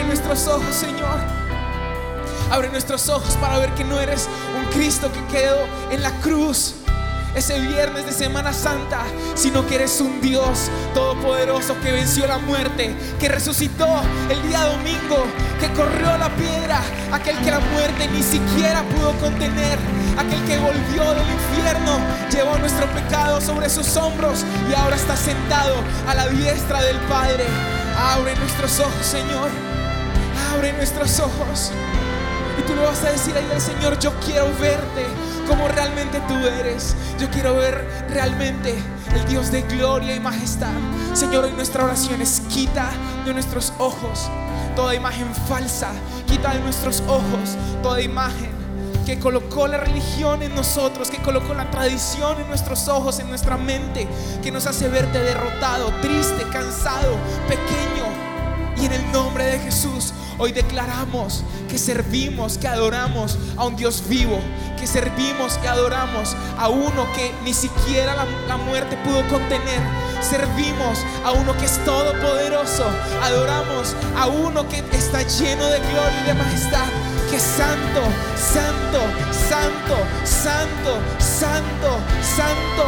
Abre nuestros ojos, Señor. Abre nuestros ojos para ver que no eres un Cristo que quedó en la cruz ese viernes de Semana Santa, sino que eres un Dios todopoderoso que venció la muerte, que resucitó el día domingo, que corrió la piedra, aquel que la muerte ni siquiera pudo contener, aquel que volvió del infierno, llevó nuestro pecado sobre sus hombros y ahora está sentado a la diestra del Padre. Abre nuestros ojos, Señor abre nuestros ojos. Y tú le vas a decir ahí al Señor, yo quiero verte como realmente tú eres. Yo quiero ver realmente el Dios de gloria y majestad. Señor, hoy nuestra oración es quita de nuestros ojos toda imagen falsa. Quita de nuestros ojos toda imagen que colocó la religión en nosotros, que colocó la tradición en nuestros ojos, en nuestra mente, que nos hace verte derrotado, triste, cansado, pequeño. Y en el nombre de Jesús, hoy declaramos que servimos, que adoramos a un Dios vivo, que servimos, que adoramos a uno que ni siquiera la, muerte pudo contener. Servimos a uno que es todopoderoso. Adoramos a uno que está lleno de gloria y de majestad. Que es santo, santo, santo, santo, santo, santo.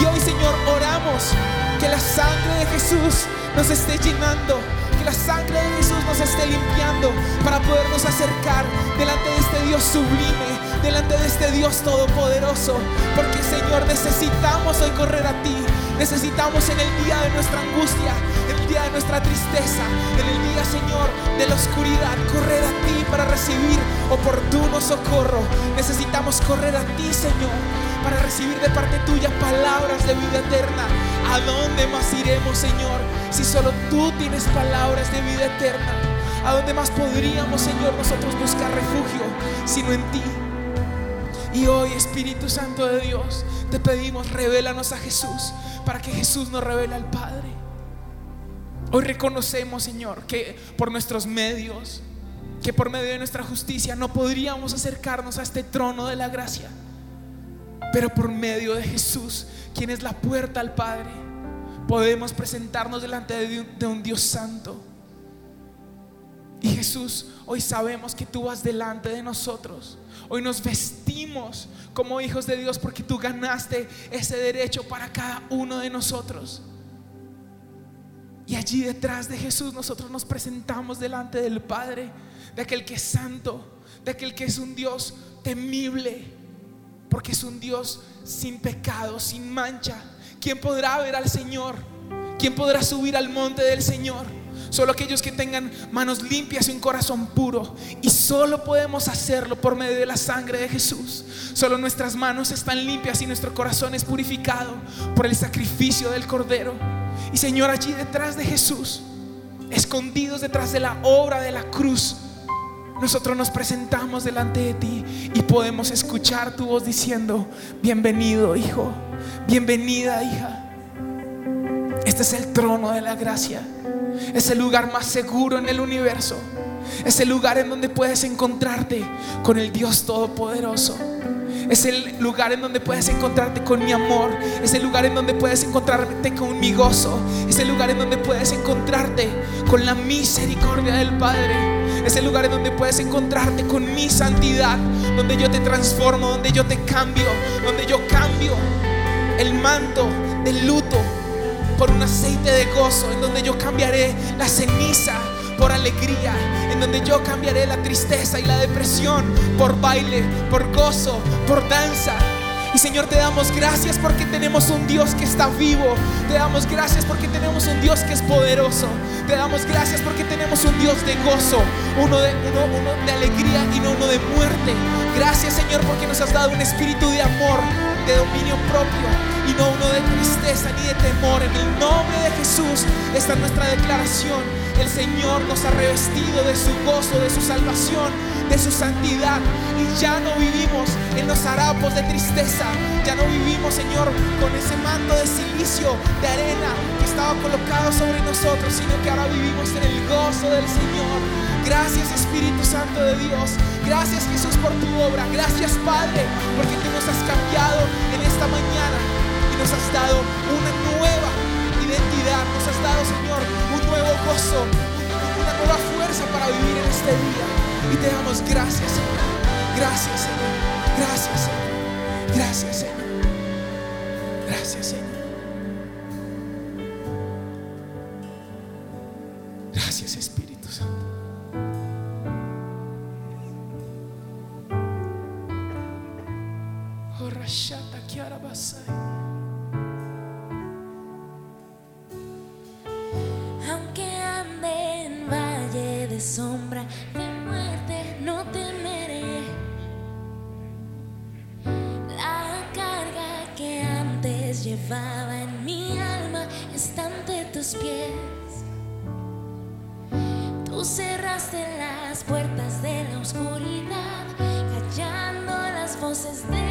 Y hoy Señor oramos que la sangre de Jesús nos esté llenando la sangre de Jesús nos esté limpiando para podernos acercar delante de este Dios sublime, delante de este Dios todopoderoso. Porque Señor, necesitamos hoy correr a ti. Necesitamos en el día de nuestra angustia, en el día de nuestra tristeza, en el día, Señor, de la oscuridad, correr a ti para recibir oportuno socorro. Necesitamos correr a ti, Señor, para recibir de parte tuya palabras de vida eterna. ¿A dónde más iremos, Señor, si solo tú tienes palabras de vida eterna? ¿A dónde más podríamos, Señor, nosotros buscar refugio sino en ti? Y hoy, Espíritu Santo de Dios, te pedimos, revélanos a Jesús para que Jesús nos revele al Padre. Hoy reconocemos, Señor, que por nuestros medios, que por medio de nuestra justicia no podríamos acercarnos a este trono de la gracia. Pero por medio de Jesús, quien es la puerta al Padre, podemos presentarnos delante de un, Dios santo. Y Jesús, hoy sabemos que tú vas delante de nosotros. Hoy nos vestimos como hijos de Dios porque tú ganaste ese derecho para cada uno de nosotros. Y allí detrás de Jesús nosotros nos presentamos delante del Padre, de aquel que es santo, de aquel que es un Dios temible, porque es un Dios sin pecado, sin mancha. ¿Quién podrá ver al Señor? ¿Quién podrá subir al monte del Señor? Solo aquellos que tengan manos limpias y un corazón puro. Y solo podemos hacerlo por medio de la sangre de Jesús. Solo nuestras manos están limpias y nuestro corazón es purificado por el sacrificio del Cordero. Y Señor, allí detrás de Jesús, escondidos detrás de la obra de la cruz, nosotros nos presentamos delante de ti y podemos escuchar tu voz diciendo, bienvenido hijo, bienvenida hija. Este es el trono de la gracia, es el lugar más seguro en el universo, es el lugar en donde puedes encontrarte con el Dios Todopoderoso. Es el lugar en donde puedes encontrarte con mi amor. Es el lugar en donde puedes encontrarte con mi gozo. Es el lugar en donde puedes encontrarte con la misericordia del Padre. Es el lugar en donde puedes encontrarte con mi santidad, donde yo te transformo, donde yo te cambio, donde yo cambio el manto del luto por un aceite de gozo, en donde yo cambiaré la ceniza por alegría, en donde yo cambiaré la tristeza y la depresión por baile, por gozo, por danza. Y Señor, te damos gracias porque tenemos un Dios que está vivo. Te damos gracias porque tenemos un Dios que es poderoso. Te damos gracias porque tenemos un Dios de gozo, uno de, alegría y no uno de muerte. Gracias Señor porque nos has dado un espíritu de amor, de dominio propio y no uno de tristeza ni de temor. En el nombre de Jesús está nuestra declaración. El Señor nos ha revestido de su gozo, de su salvación de su santidad. Y ya no vivimos en los harapos de tristeza. Ya no vivimos, Señor, con ese manto de silicio, de arena que estaba colocado sobre nosotros, sino que ahora vivimos en el gozo del Señor. Gracias Espíritu Santo de Dios. Gracias Jesús por tu obra. Gracias Padre, porque tú nos has cambiado en esta mañana y nos has dado una nueva identidad. Nos has dado, Señor, nuevo gozo, una nueva fuerza para vivir en este día. Y te damos gracias, Señor. Gracias, Señor. Gracias, Señor. Gracias, Señor. Gracias, Señor. Cerraste las puertas de la oscuridad, callando las voces del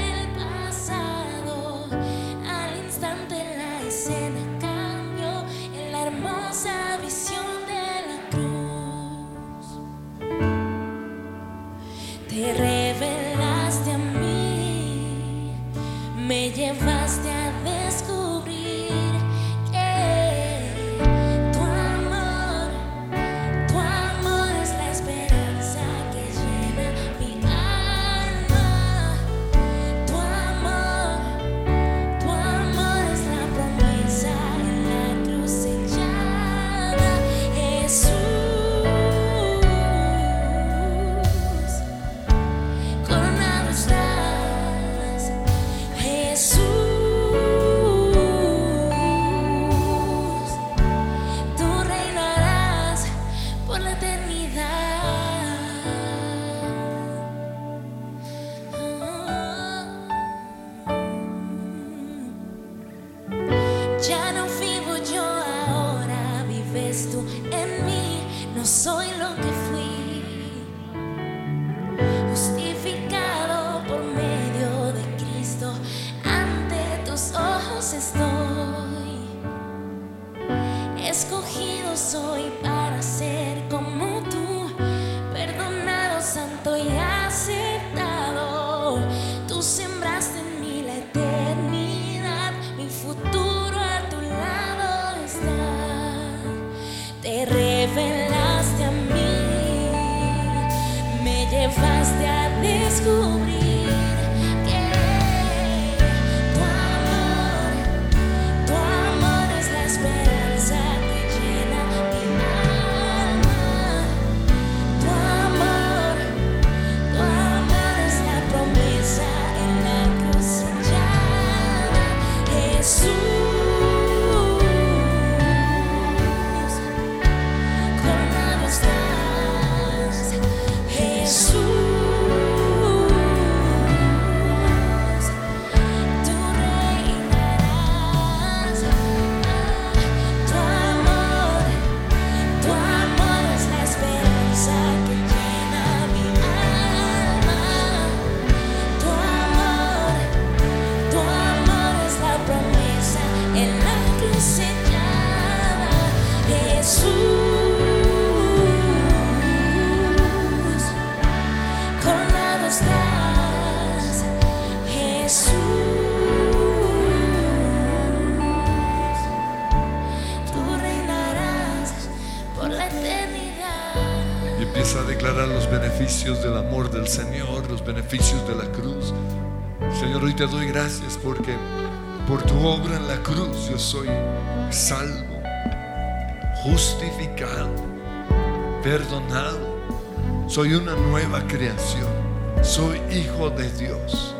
justificado, perdonado. Soy una nueva creación. Soy hijo de Dios.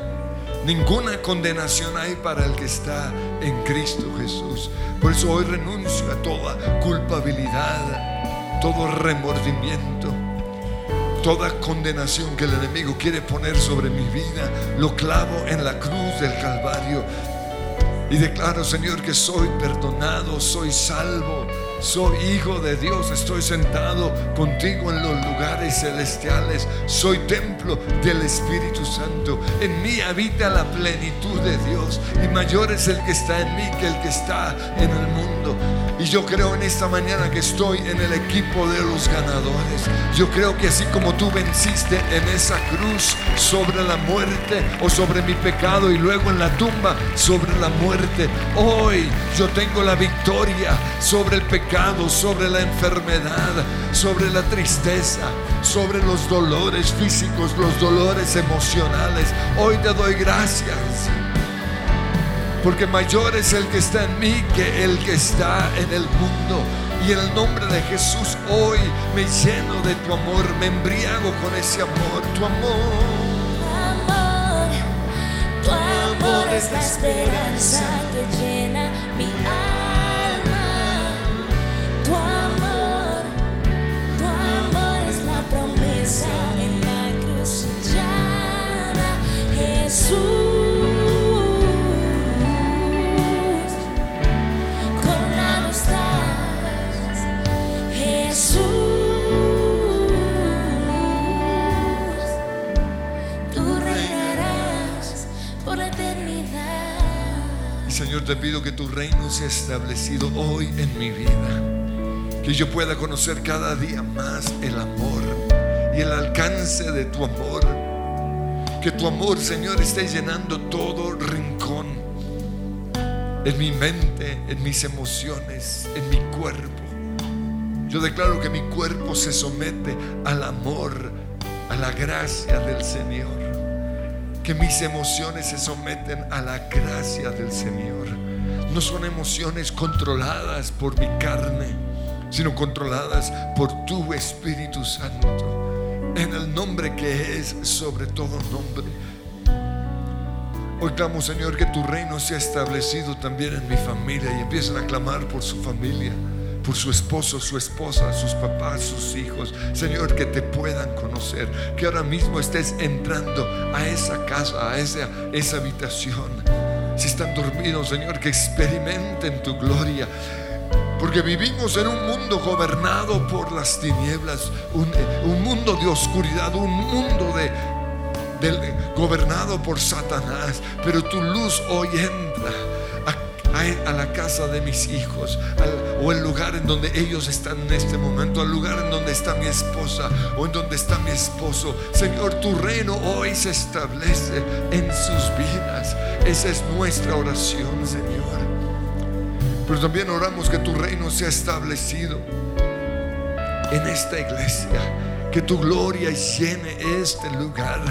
Ninguna condenación hay para el que está en Cristo Jesús. Por eso hoy renuncio a toda culpabilidad, todo remordimiento, toda condenación que el enemigo quiere poner sobre mi vida. Lo clavo en la cruz del Calvario. Y declaro, Señor, que soy perdonado, soy salvo, soy hijo de Dios, estoy sentado contigo en los lugares celestiales, soy templo del Espíritu Santo. En mí habita la plenitud de Dios y mayor es el que está en mí que el que está en el mundo. Y yo creo en esta mañana que estoy en el equipo de los ganadores. Yo creo que así como tú venciste en esa cruz sobre la muerte o sobre mi pecado y luego en la tumba sobre la muerte, hoy yo tengo la victoria sobre el pecado, sobre la enfermedad, sobre la tristeza, sobre los dolores físicos, los dolores emocionales. Hoy te doy gracias porque mayor es el que está en mí que el que está en el mundo. Y en el nombre de Jesús hoy me lleno de tu amor, me embriago con ese amor, tu amor. amor, tu amor es la esperanza que llena mi alma. te pido que tu reino sea establecido hoy en mi vida. Que yo pueda conocer cada día más el amor y el alcance de tu amor. Que tu amor, Señor, esté llenando todo rincón. En mi mente, en mis emociones, en mi cuerpo. Yo declaro que mi cuerpo se somete al amor, a la gracia del Señor que mis emociones se someten a la gracia del Señor. No son emociones controladas por mi carne, sino controladas por tu Espíritu Santo, en el nombre que es sobre todo nombre. Hoy clamo, Señor, que tu reino sea establecido también en mi familia y empiecen a clamar por su familia por su esposo, su esposa, sus papás, sus hijos. Señor, que te puedan conocer, que ahora mismo estés entrando a esa casa, a esa, esa habitación. Si están dormidos, Señor, que experimenten tu gloria. Porque vivimos en un mundo gobernado por las tinieblas, un, un mundo de oscuridad, un mundo de, gobernado por Satanás. Pero tu luz hoy entra a, la casa de mis hijos o el lugar en donde ellos están en este momento, al lugar en donde está mi esposa o en donde está mi esposo. Señor, tu reino hoy se establece en sus vidas. Esa es nuestra oración, Señor. Pero también oramos que tu reino sea establecido en esta iglesia, que tu gloria llene este lugar.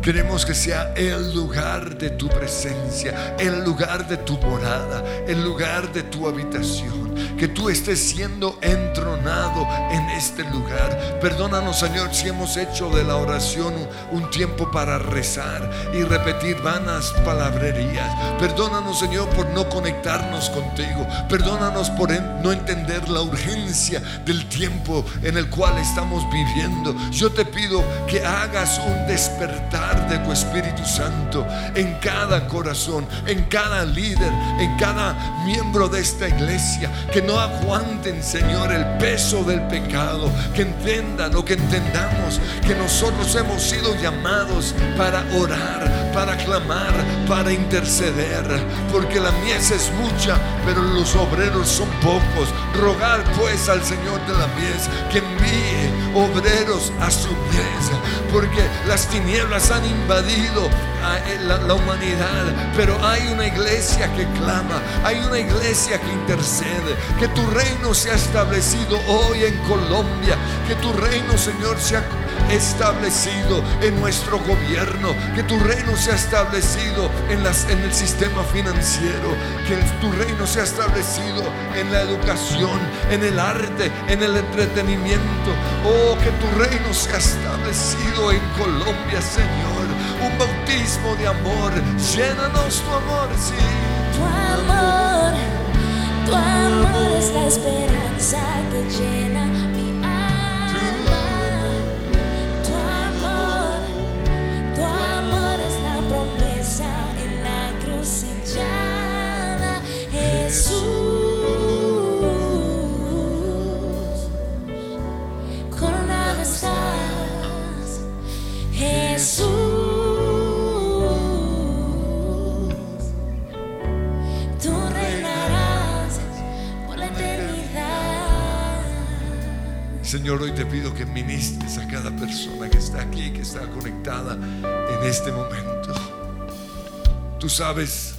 Queremos que sea el lugar de tu presencia, el lugar de tu morada, el lugar de tu habitación. Que tú estés siendo entronado en este lugar. Perdónanos, Señor, si hemos hecho de la oración un tiempo para rezar y repetir vanas palabrerías. Perdónanos, Señor, por no conectarnos contigo. Perdónanos por no entender la urgencia del tiempo en el cual estamos viviendo. Yo te pido que hagas un despertar de tu Espíritu Santo en cada corazón, en cada líder, en cada miembro de esta iglesia. Que no aguanten, Señor, el peso del pecado. Que entiendan o que entendamos que nosotros hemos sido llamados para orar, para clamar, para interceder. Porque la mies es mucha, pero los obreros son pocos. Rogar pues al Señor de la mies que envíe obreros a su mies. Porque las tinieblas han invadido la, la, humanidad, pero hay una iglesia que clama, hay una iglesia que intercede, que tu reino sea establecido hoy en Colombia, que tu reino, Señor, sea establecido en nuestro gobierno, que tu reino sea establecido en, las, en el sistema financiero, que tu reino sea establecido en la educación, en el arte, en el entretenimiento. Oh, que tu reino sea establecido en Colombia, Señor. Un bautismo de amor, llénanos tu amor, sí. Tu amor, tu amor es la esperanza que llena Señor, hoy te pido que ministres a cada persona que está aquí, que está conectada en este momento. Tú sabes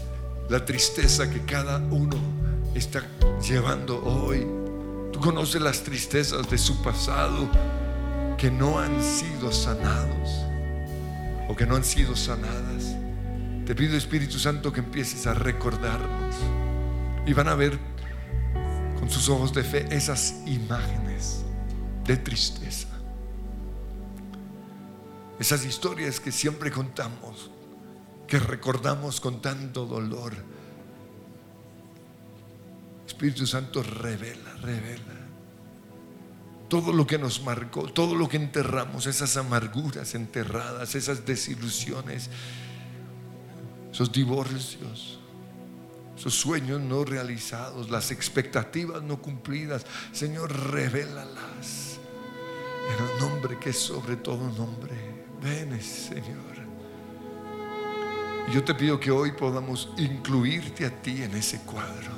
la tristeza que cada uno está llevando hoy. Tú conoces las tristezas de su pasado que no han sido sanados o que no han sido sanadas. Te pido Espíritu Santo que empieces a recordarnos y van a ver con sus ojos de fe esas imágenes de tristeza. Esas historias que siempre contamos, que recordamos con tanto dolor. Espíritu Santo revela, revela todo lo que nos marcó, todo lo que enterramos, esas amarguras enterradas, esas desilusiones, esos divorcios, esos sueños no realizados, las expectativas no cumplidas. Señor, revélalas en el nombre que es sobre todo nombre. Ven, Señor. Yo te pido que hoy podamos incluirte a ti en ese cuadro.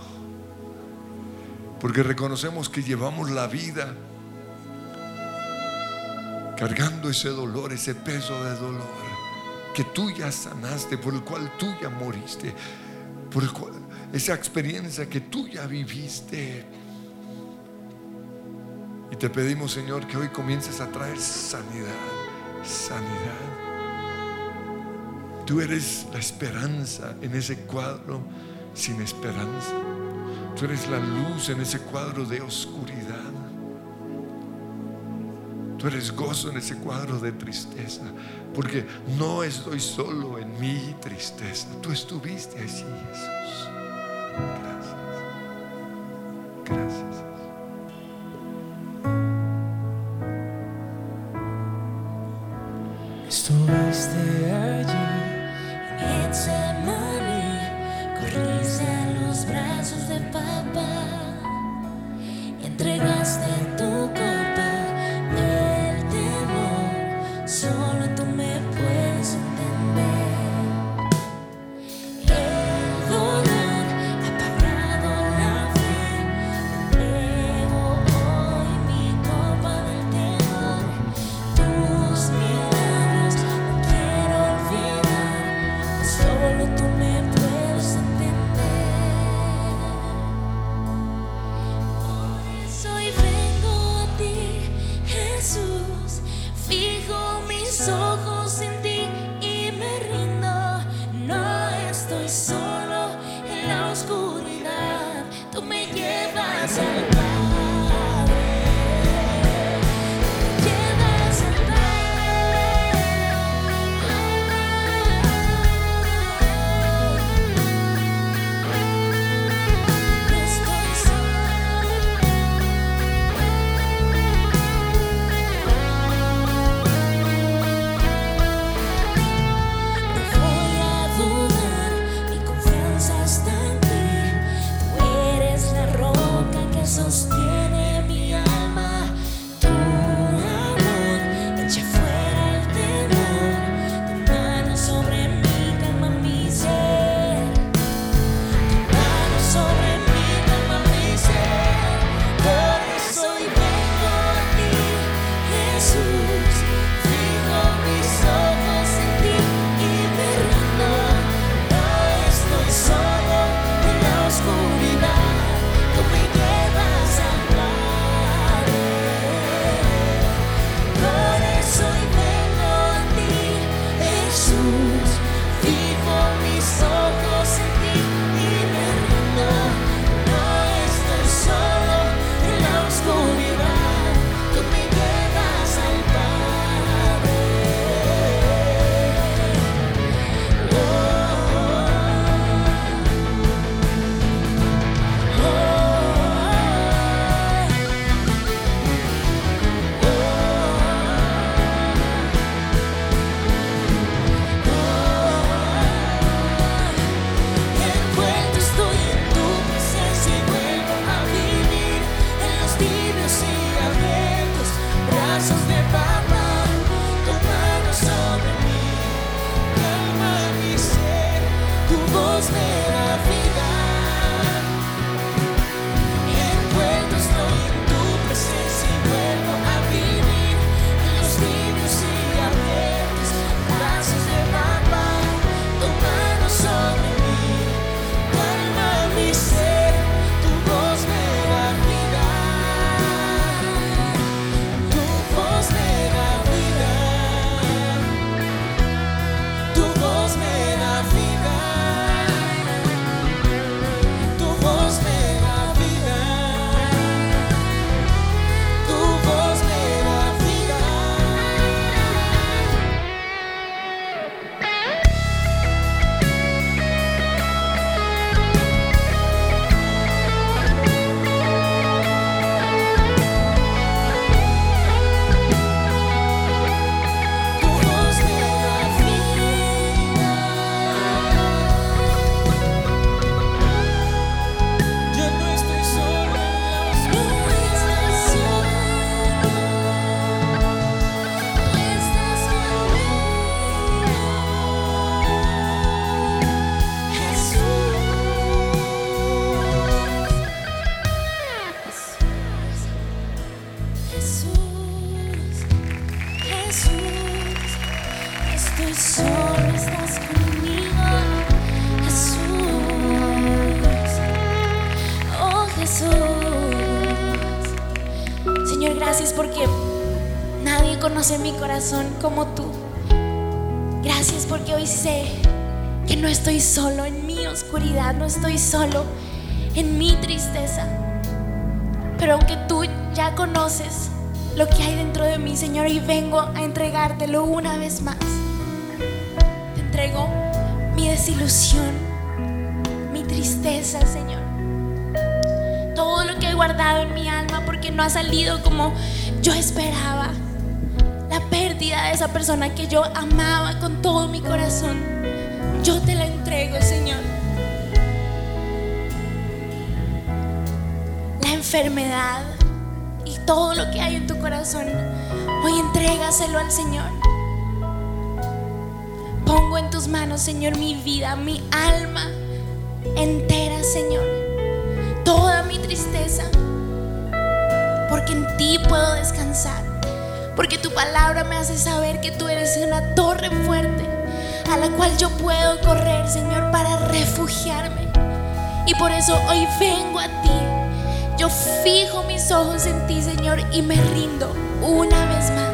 Porque reconocemos que llevamos la vida cargando ese dolor, ese peso de dolor que tú ya sanaste, por el cual tú ya moriste, por esa experiencia que tú ya viviste. Y te pedimos, Señor, que hoy comiences a traer sanidad, sanidad. Tú eres la esperanza en ese cuadro sin esperanza. Tú eres la luz en ese cuadro de oscuridad. Tú eres gozo en ese cuadro de tristeza. Porque no estoy solo en mi tristeza. Tú estuviste allí, Jesús. Corazón como tú. Gracias porque hoy sé que no estoy solo en mi oscuridad, no estoy solo en mi tristeza. Pero aunque tú ya conoces lo que hay dentro de mí, Señor, y vengo a entregártelo una vez más. Entrego mi desilusión, mi tristeza, Señor. Todo lo que he guardado en mi alma porque no ha salido como yo esperaba. Pérdida de esa persona que yo amaba con todo mi corazón. Yo te la entrego, Señor. La enfermedad y todo lo que hay en tu corazón, hoy entrégaselo al Señor. Pongo en tus manos, Señor, mi vida, mi alma entera, Señor. Toda mi tristeza. Porque en ti puedo descansar. Porque tu palabra me hace saber que tú eres una torre fuerte a la cual yo puedo correr, Señor, para refugiarme. Y por eso hoy vengo a ti. Yo fijo mis ojos en ti, Señor, y me rindo una vez más.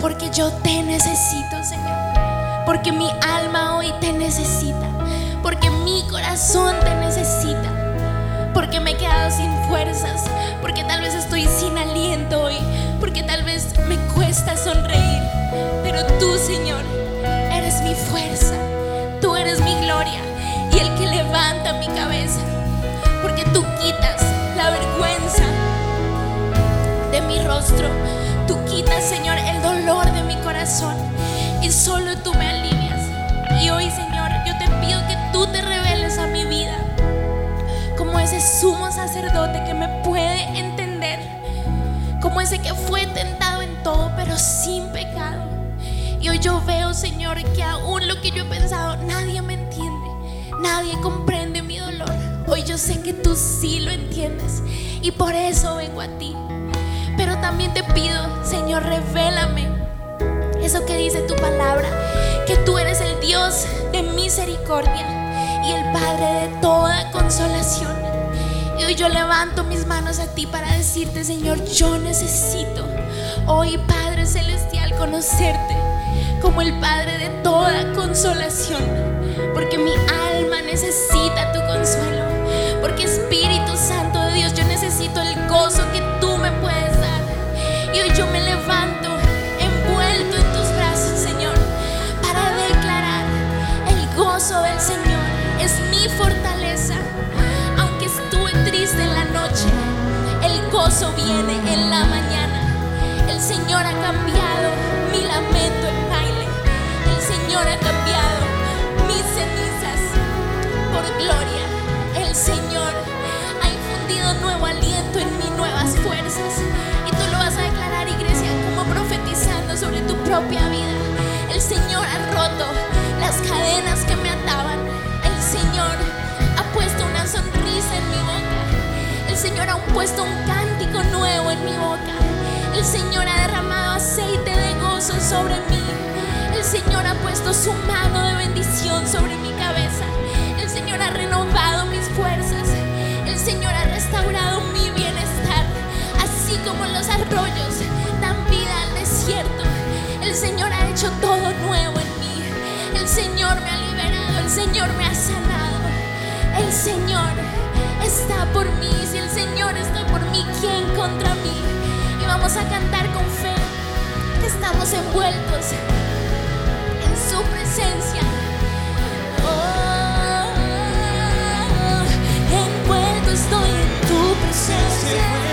Porque yo te necesito, Señor. Porque mi alma hoy te necesita. Porque mi corazón te necesita. Porque me he quedado sin fuerzas. Porque tal vez estoy sin aliento hoy. Porque tal vez me cuesta sonreír. Pero tú, Señor, eres mi fuerza. Tú eres mi gloria. Y el que levanta mi cabeza. Porque tú quitas la vergüenza de mi rostro. Tú quitas, Señor, el dolor de mi corazón. Y solo tú me alivias. Y hoy, Señor, yo te pido que tú te reveles a mi vida. Como ese sumo sacerdote que me puede entender. Como ese que fue tentado en todo, pero sin pecado. Y hoy yo veo, Señor, que aún lo que yo he pensado, nadie me entiende. Nadie comprende mi dolor. Hoy yo sé que tú sí lo entiendes. Y por eso vengo a ti. Pero también te pido, Señor, revélame eso que dice tu palabra, que tú eres el Dios de misericordia y el Padre de toda consolación. Y hoy yo levanto mis manos a ti para decirte, Señor, yo necesito hoy, Padre Celestial, conocerte como el Padre de toda consolación, porque mi alma necesita tu consuelo, porque Espíritu Santo de Dios, yo necesito el gozo que tú me puedes dar. Y hoy yo me levanto envuelto en tus brazos, Señor, para declarar el gozo del Señor es mi fortaleza. Viene en la mañana. El Señor ha cambiado mi lamento en baile. El Señor ha cambiado mis cenizas por gloria. El Señor ha infundido nuevo aliento en mí, nuevas fuerzas. Y tú lo vas a declarar, iglesia, como profetizando sobre tu propia vida. El Señor ha roto las cadenas que me ataban. Señor ha puesto un cántico nuevo en mi boca. El Señor ha derramado aceite de gozo sobre mí. El Señor ha puesto su mano de bendición sobre mi cabeza. El Señor ha renovado mis fuerzas. El Señor ha restaurado mi bienestar. Así como los arroyos dan vida al desierto. El Señor ha hecho todo nuevo en mí. El Señor me ha liberado. El Señor me ha sanado. El Señor está por mí. Si el Señor está por mí, ¿quién contra mí? Y vamos a cantar con fe estamos envueltos en su presencia. Oh, envuelto estoy en tu presencia.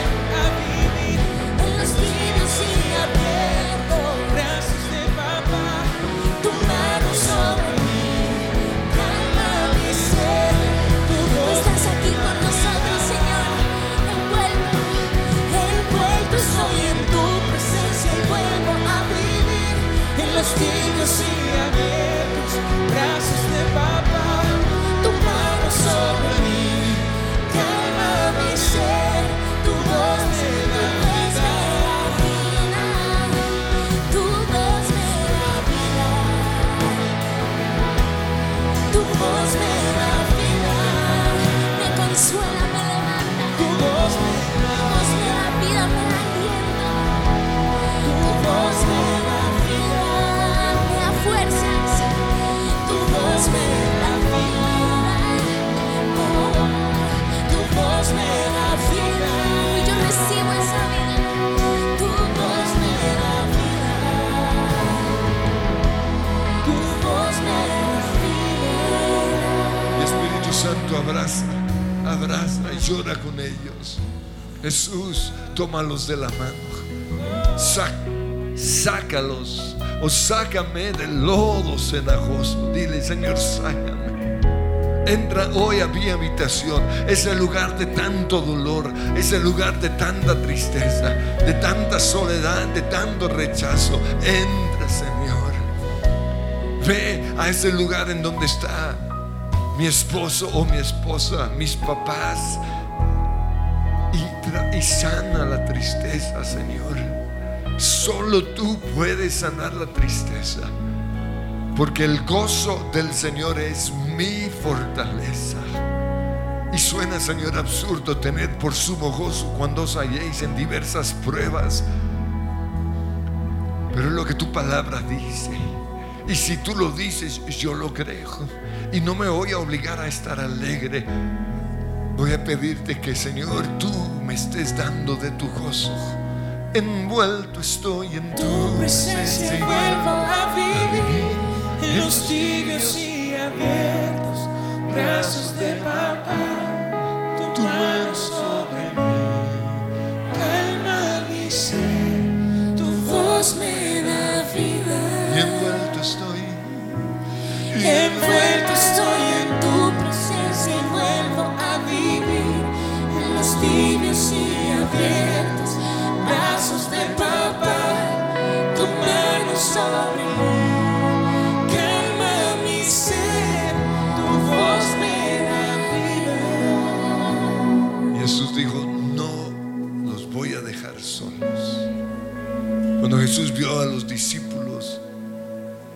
En los tibios abraza y llora con ellos. Jesús, tómalos de la mano. Sácalos o sácame del lodo cenagoso. Dile, Señor, sácame. Entra hoy a mi habitación, ese lugar de tanto dolor, ese lugar de tanta tristeza, de tanta soledad, de tanto rechazo. Entra, Señor. Ve a ese lugar en donde está mi esposo o mi esposa, mis papás, y, sana la tristeza, Señor. Solo tú puedes sanar la tristeza. Porque el gozo del Señor es mi fortaleza. Y suena, Señor, absurdo tener por sumo gozo cuando os halléis en diversas pruebas. Pero es lo que tu palabra dice. Y si tú lo dices, yo lo creo. Y no me voy a obligar a estar alegre. Voy a pedirte que, Señor, tú me estés dando de tu gozo. Envuelto estoy en tu, tu presencia y vuelvo a vivir en los tibios y abiertos brazos de papá. Tu mano sobre mí, calma mi ser, tu voz me da Y vida. envuelto estoy. Envuelto Jesús vio a los discípulos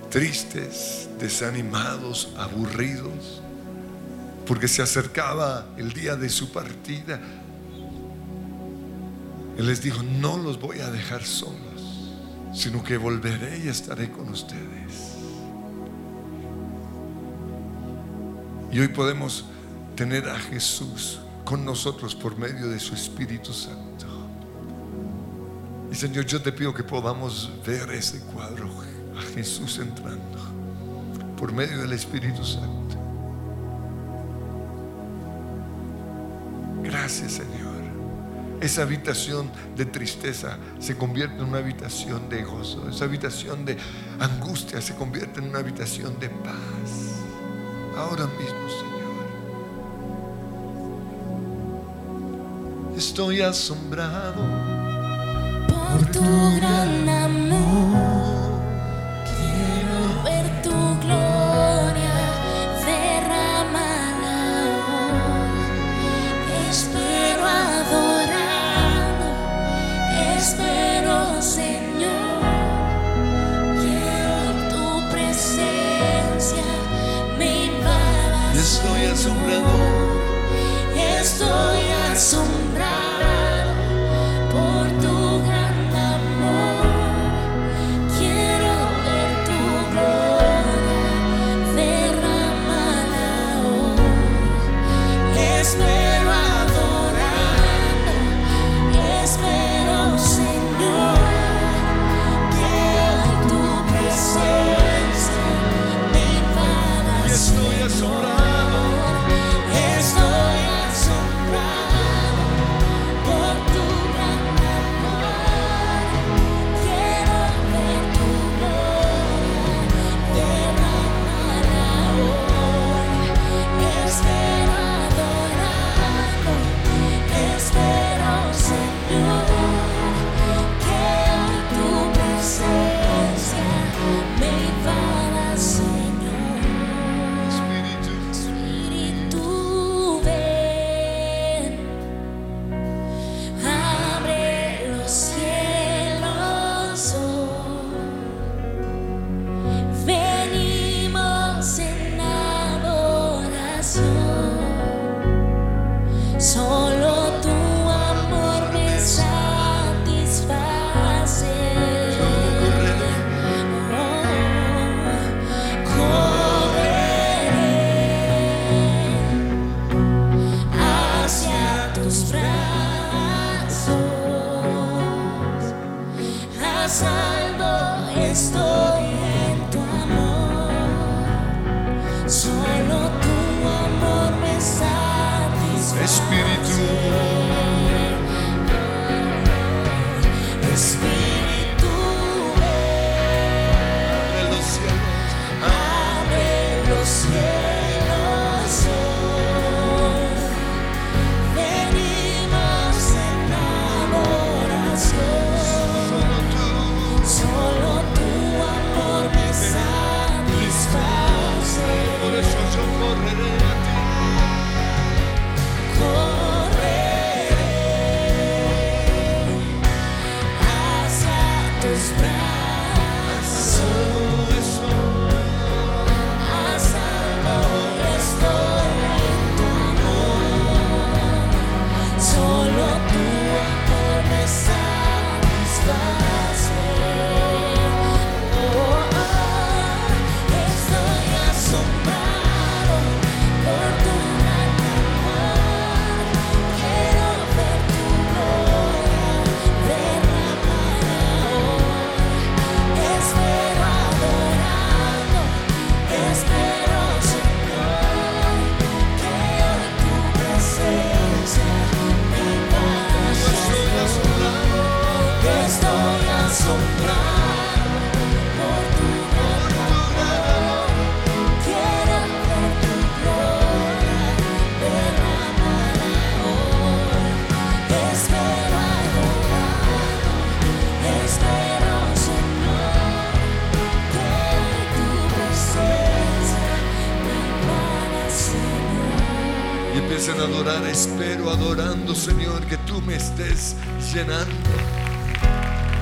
tristes, desanimados, aburridos, porque se acercaba el día de su partida, Él les dijo, no los voy a dejar solos, sino que volveré y estaré con ustedes. Y hoy podemos tener a Jesús con nosotros por medio de su Espíritu Santo. Y Señor, yo te pido que podamos ver ese cuadro, a Jesús entrando por medio del Espíritu Santo. Gracias, Señor. Esa habitación de tristeza se convierte en una habitación de gozo. Esa habitación de angustia se convierte en una habitación de paz. Ahora mismo, Señor. Estoy asombrado Por tu gran amor, Estoy tus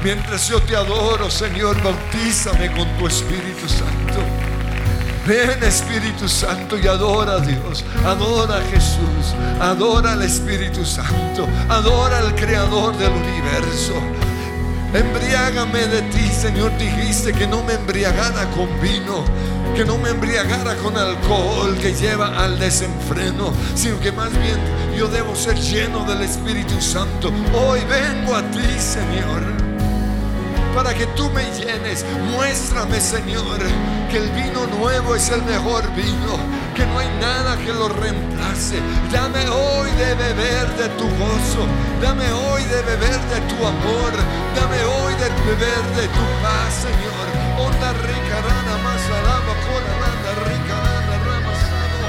Mientras yo te adoro, Señor, bautízame con tu Espíritu Santo. Ven Espíritu Santo y adora a Dios, adora a Jesús, adora al Espíritu Santo, adora al Creador del universo. Embriágame de ti, Señor. Dijiste que no me embriagara con vino, que no me embriagara con alcohol que lleva al desenfreno, sino que más bien yo debo ser lleno del Espíritu Santo. Hoy vengo a ti, Señor para que tú me llenes. Muéstrame, Señor, que el vino nuevo es el mejor vino, que no hay nada que lo reemplace. Dame hoy de beber de tu gozo, dame hoy de beber de tu amor, dame hoy de beber de tu paz, Señor. Onda rica, rana, más alaba, cola, randa, rica, rana, ramasado,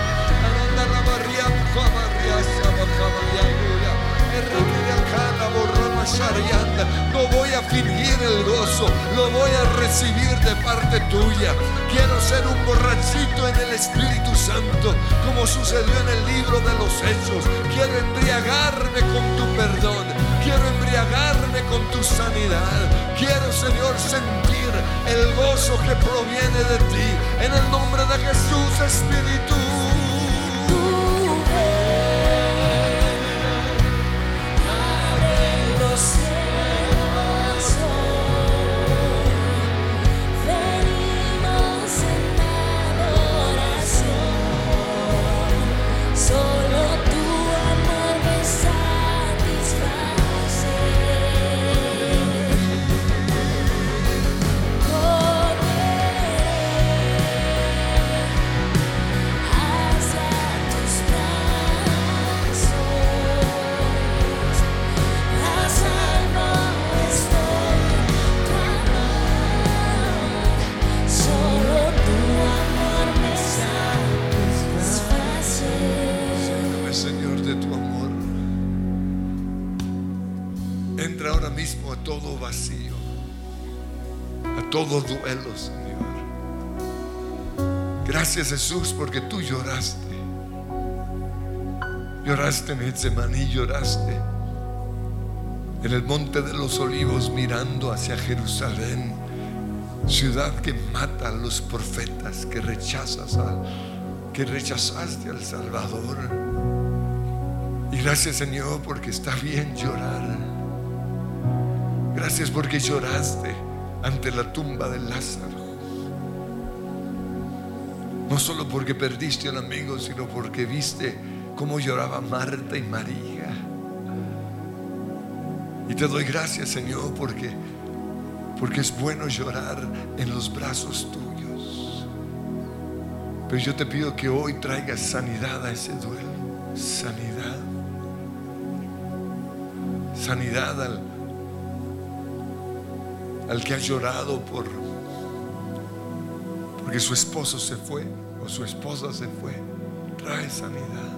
aranda, rabarria, mujabarria, sabacabria, aleluya. Enrique de acá, la borrama, No voy a fingir el gozo, lo voy a recibir de parte tuya. Quiero ser un borrachito en el Espíritu Santo, como sucedió en el libro de los Hechos. Quiero embriagarme con tu perdón, quiero embriagarme con tu sanidad. Quiero, Señor, sentir el gozo que proviene de ti. En el nombre de Jesús, Espíritu. Todo duelo, Señor. Gracias, Jesús, porque tú lloraste. Lloraste en Getsemaní, lloraste en el monte de los olivos mirando hacia Jerusalén, ciudad que mata a los profetas, que rechazas a, que rechazaste al Salvador. Y gracias Señor porque está bien llorar. Gracias porque lloraste ante la tumba de Lázaro. No solo porque perdiste un amigo, sino porque viste cómo lloraba Marta y María. Y te doy gracias Señor porque porque es bueno llorar en los brazos tuyos. Pero yo te pido que hoy traigas sanidad a ese duelo, sanidad. sanidad al, al que ha llorado por porque su esposo se fue o su esposa se fue. Trae sanidad.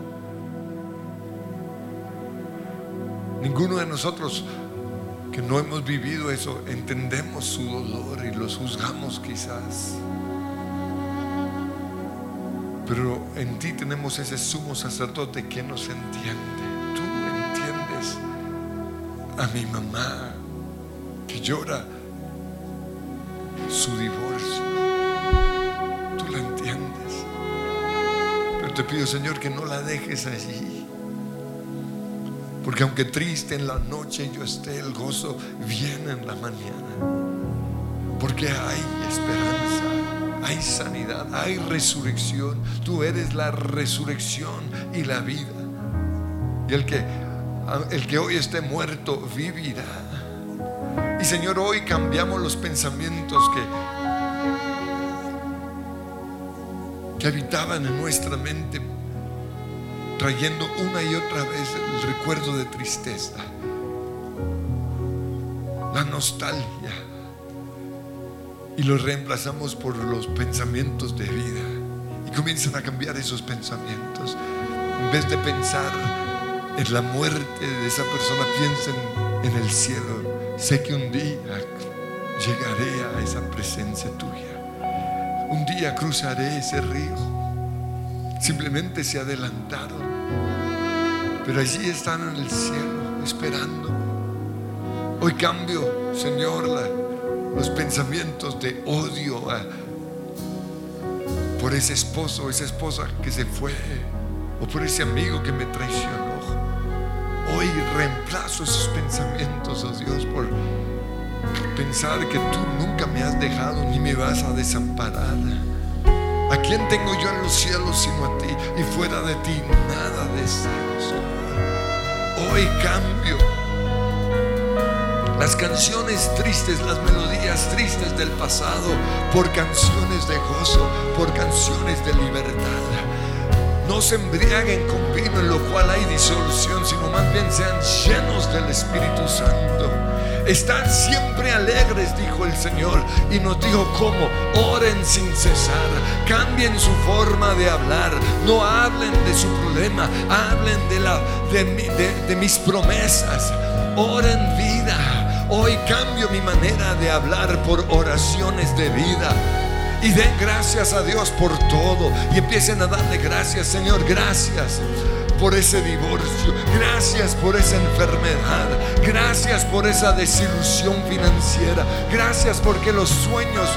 Ninguno de nosotros que no hemos vivido eso entendemos su dolor y los juzgamos quizás. Pero en ti tenemos ese sumo sacerdote que nos entiende. Tú entiendes a mi mamá que llora su divorcio. Tú la entiendes. Pero te pido, Señor, que no la dejes allí. Porque aunque triste en la noche yo esté, el gozo viene en la mañana. Porque hay esperanza, hay sanidad, hay resurrección. Tú eres la resurrección y la vida. Y el que, el que hoy esté muerto vivirá. Y Señor, hoy cambiamos los pensamientos que, que habitaban en nuestra mente, trayendo una y otra vez el recuerdo de tristeza, la nostalgia, y los reemplazamos por los pensamientos de vida. Y comienzan a cambiar esos pensamientos. En vez de pensar en la muerte de esa persona, piensen en el cielo. Sé que un día llegaré a esa presencia tuya. Un día cruzaré ese río. Simplemente se adelantaron. Pero allí están en el cielo esperando. Hoy cambio, Señor, la- los pensamientos de odio por ese esposo o esa esposa que se fue o por ese amigo que me traicionó. Hoy reemplazo esos pensamientos, oh Dios, por pensar que tú nunca me has dejado ni me vas a desamparar. ¿A quién tengo yo en los cielos sino a ti? Y fuera de ti nada deseo, Señor. Hoy cambio las canciones tristes, las melodías tristes del pasado por canciones de gozo, por canciones de libertad. No se embriaguen con vino en lo cual hay disolución, sino más bien sean llenos del Espíritu Santo. Están siempre alegres, dijo el Señor, y nos dijo cómo, oren sin cesar, cambien su forma de hablar, no hablen de su problema, hablen de, la, de, de- de mis promesas, oren vida. Hoy cambio mi manera de hablar por oraciones de vida. Y den gracias a Dios por todo. Y empiecen a darle gracias, Señor. Gracias por ese divorcio. Gracias por esa enfermedad. Gracias por esa desilusión financiera. Gracias porque los sueños,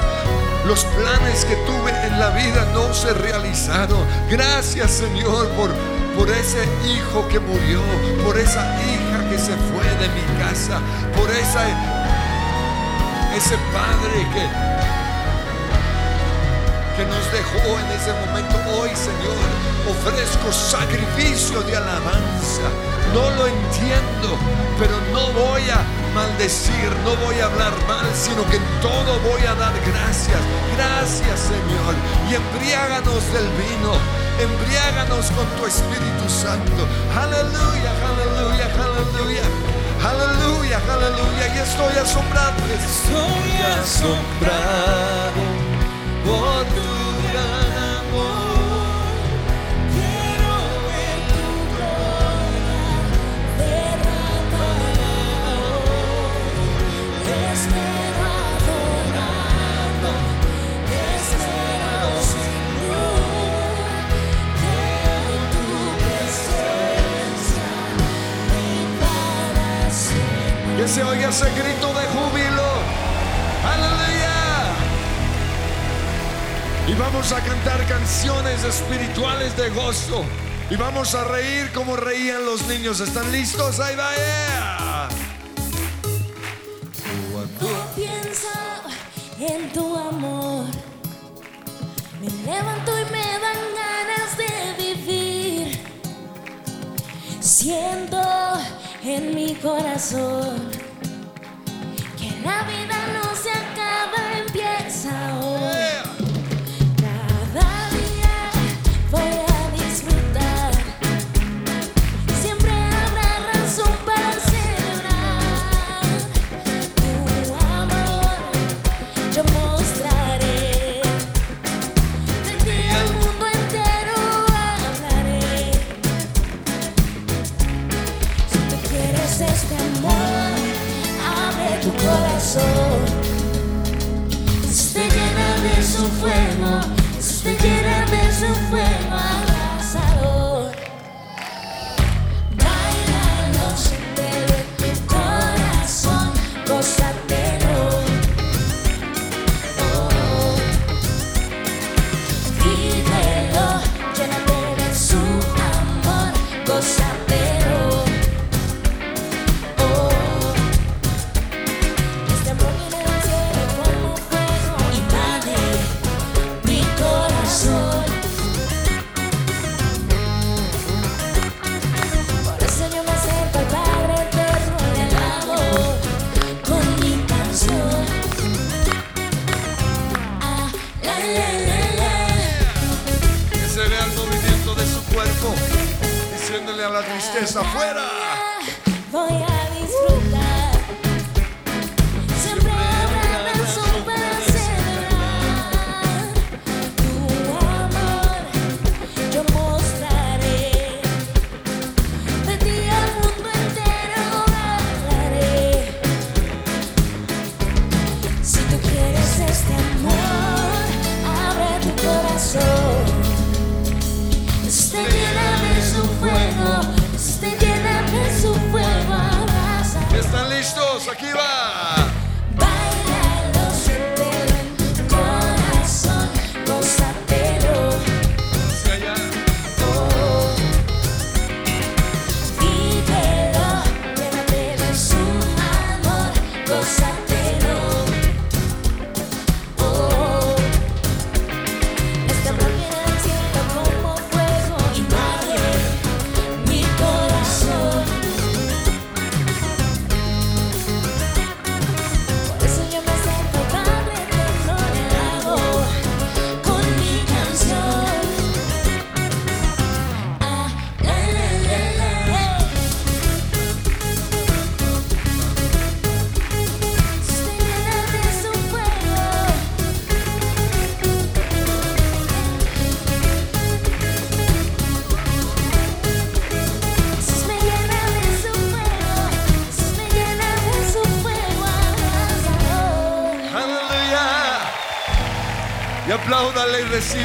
los planes que tuve en la vida no se realizaron. Gracias, Señor, por, por ese hijo que murió. Por esa hija que se fue de mi casa. Por esa, ese padre que que nos dejó en ese momento. Hoy, Señor, ofrezco sacrificio de alabanza. No lo entiendo, pero no voy a maldecir, no voy a hablar mal, sino que en todo voy a dar gracias. Gracias, Señor. Y embriáganos del vino. Embriáganos con tu Espíritu Santo. Aleluya, aleluya, aleluya. Aleluya, aleluya. Y estoy asombrado. Estoy asombrado se oiga ese grito de júbilo. Y vamos a cantar canciones espirituales de gozo. Y vamos a reír como reían los niños. ¿Están listos? Ahí va. yeah. No pienso en tu amor. Me levanto y me dan ganas de vivir. Siento en mi corazón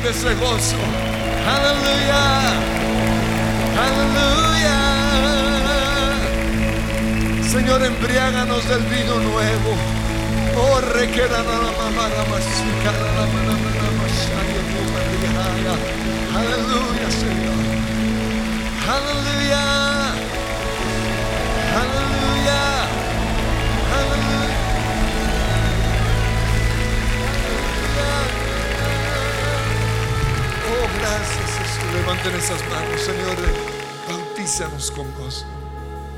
recibe ese. Aleluya. Aleluya. Señor, embriáganos del vino nuevo. Oh, requera Levanten esas manos, Señor. Bautízanos con gozo.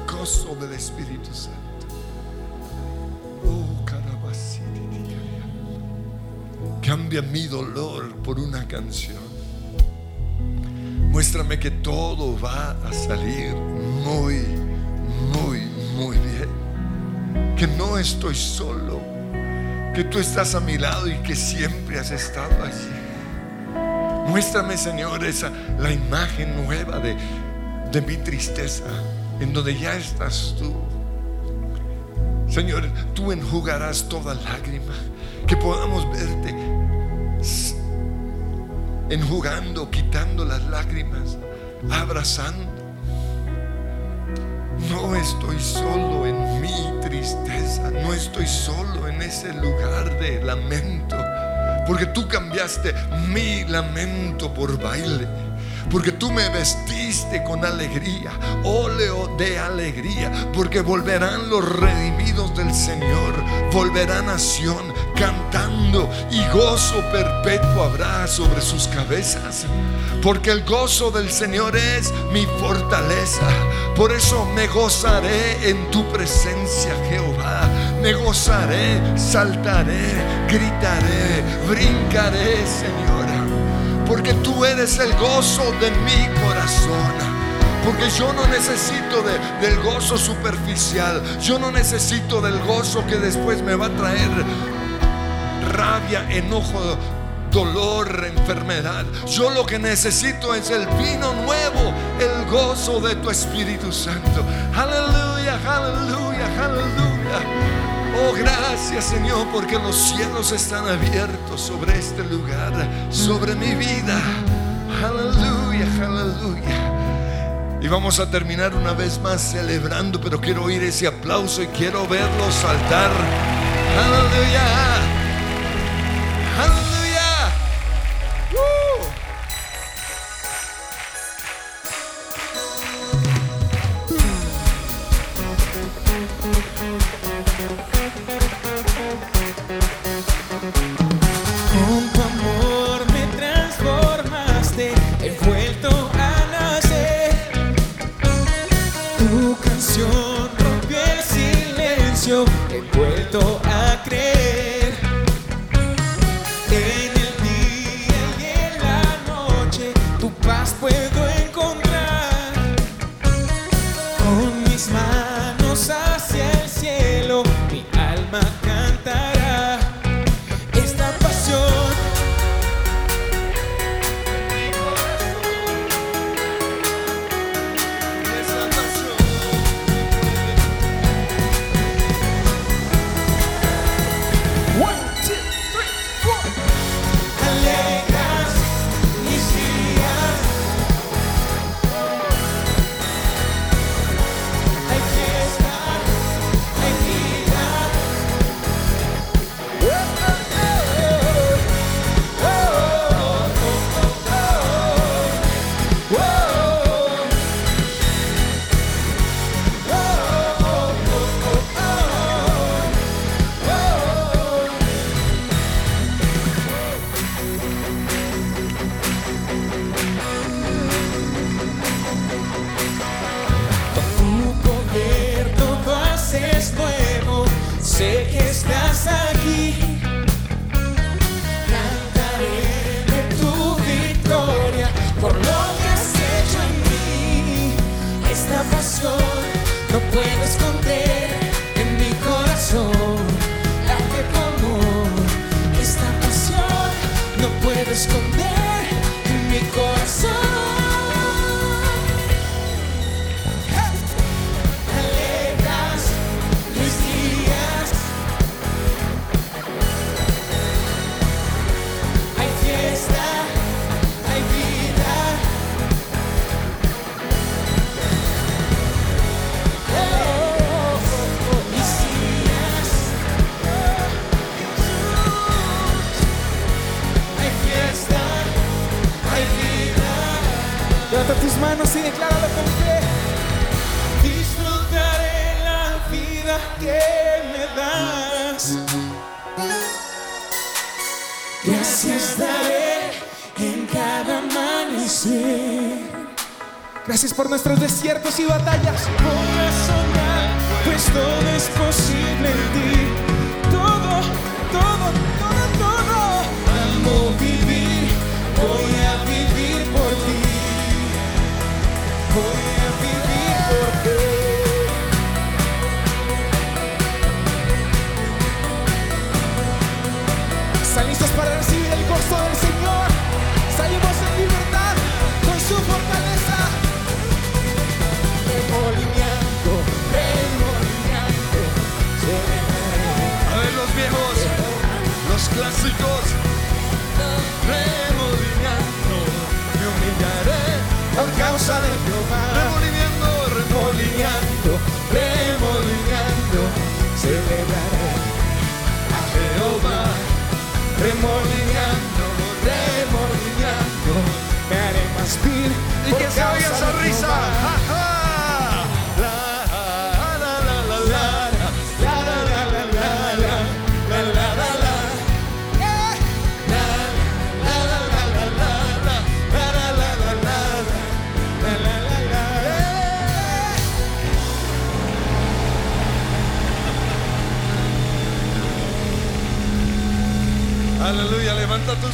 Gozo del Espíritu Santo. Oh, Cambia mi dolor por una canción. Muéstrame que todo va a salir muy, muy, muy bien. Que no estoy solo. Que tú estás a mi lado y que siempre has estado allí. Muéstrame, Señor, esa, la imagen nueva de, de mi tristeza, en donde ya estás tú. Señor, tú enjugarás toda lágrima, que podamos verte enjugando, quitando las lágrimas, abrazando. No estoy solo en mi tristeza, no estoy solo en ese lugar de lamento, porque tú cambiaste mi lamento por baile, porque tú me vestiste con alegría, óleo de alegría, porque volverán los redimidos del Señor, volverán a Sión cantando y gozo perpetuo habrá sobre sus cabezas, porque el gozo del Señor es mi fortaleza. Por eso me gozaré en tu presencia, Jehová me gozaré, saltaré, gritaré, brincaré, Señora, porque tú eres el gozo de mi corazón. Porque yo no necesito del gozo superficial. Yo no necesito del gozo que después me va a traer rabia, enojo, dolor, enfermedad. Yo lo que necesito es el vino nuevo, el gozo de tu Espíritu Santo. Aleluya, aleluya, aleluya. Oh, gracias Señor, porque los cielos están abiertos sobre este lugar, sobre mi vida. Aleluya, aleluya. Y vamos a terminar una vez más celebrando, pero quiero oír ese aplauso y quiero verlo saltar. Aleluya. Aleluya. Música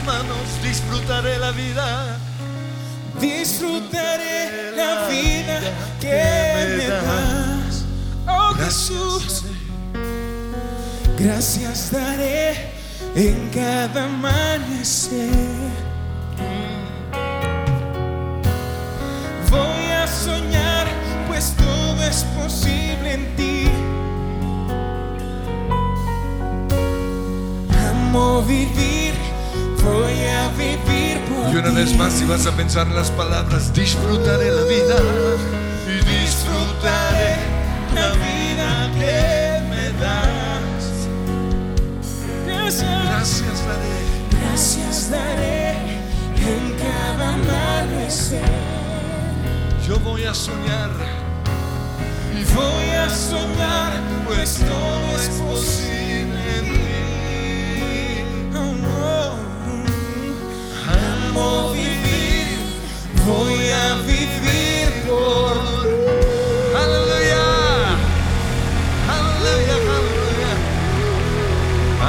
manos disfrutaré la vida. Disfrutaré la vida que me das. Oh Jesús, gracias daré en cada amanecer. Voy a soñar, pues todo es posible en ti. Amo vivir una vez más, si vas a pensar en las palabras, disfrutaré la vida y disfrutaré la vida que me das. Gracias, Gracias daré. gracias daré en cada amanecer. Yo voy a soñar, Y voy a soñar, pues todo es posible en. Amo vivir, voy a vivir por aleluya, aleluya, aleluya.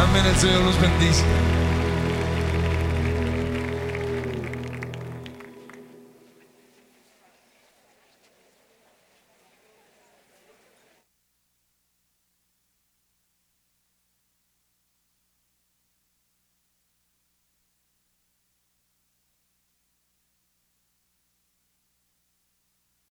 Amén, el Señor los bendice.